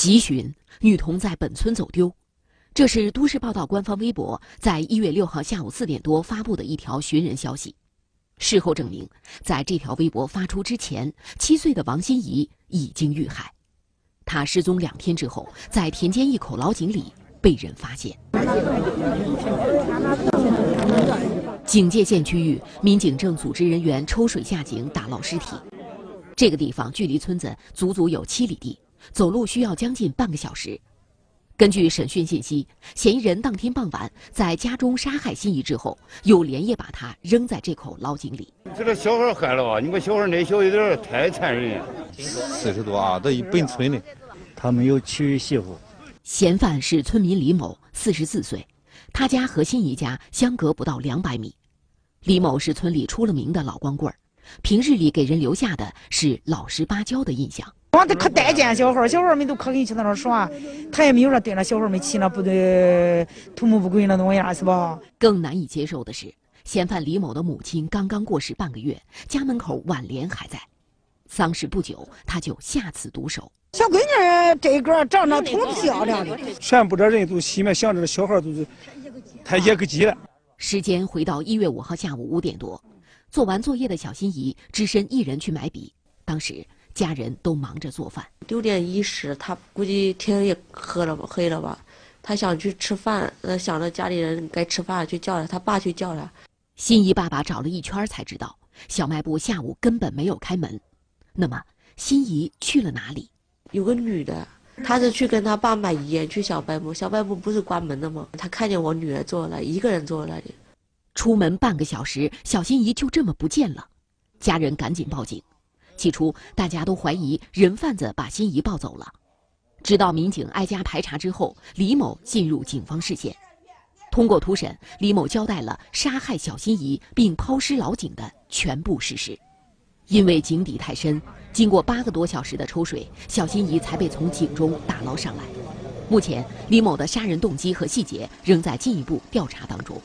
急寻女童在本村走丢，这是都市报道官方微博在一月六号下午四点多发布的一条寻人消息。事后证明，在这条微博发出之前，七岁的王心怡已经遇害。她失踪两天之后，在田间一口老井里被人发现。警戒线区域民警正组织人员抽水下井打捞尸体。这个地方距离村子足足有七里地。走路需要将近半个小时。根据审讯信息，嫌疑人当天傍晚在家中杀害心怡之后，又连夜把她扔在这口老井里。这个小孩害了吧？你把小孩那小一点，太残忍了。四十多啊，都一本村的，他没有娶媳妇。嫌犯是村民李某，四十四岁，他家和心怡家相隔不到两百米。李某是村里出了名的老光棍儿，平日里给人留下的是老实巴交的印象。光他可待见小孩小孩们都可跟去他那耍，他也没有说对那小孩们起那不对、图谋不轨那东西是吧？更难以接受的是，嫌犯李某的母亲刚刚过世半个月，家门口挽联还在，丧事不久他就下此毒手。小闺女这个长得挺漂亮的，全部的人都心里面想着小孩都是太也个急了。时间回到一月五号下午五点多，做完作业的小心怡只身一人去买笔，当时。家人都忙着做饭。六点一十，他估计天也黑了吧，黑了吧？他想去吃饭，呃，想着家里人该吃饭，去叫他，他爸去叫他。心仪爸爸找了一圈才知道，小卖部下午根本没有开门。那么，心仪去了哪里？有个女的，她是去跟她爸买烟去小卖部，小卖部不是关门的吗？她看见我女儿坐了，一个人坐那里。出门半个小时，小心怡就这么不见了，家人赶紧报警。起初，大家都怀疑人贩子把心怡抱走了，直到民警挨家排查之后，李某进入警方视线。通过突审，李某交代了杀害小心怡并抛尸老井的全部事实。因为井底太深，经过八个多小时的抽水，小心怡才被从井中打捞上来。目前，李某的杀人动机和细节仍在进一步调查当中。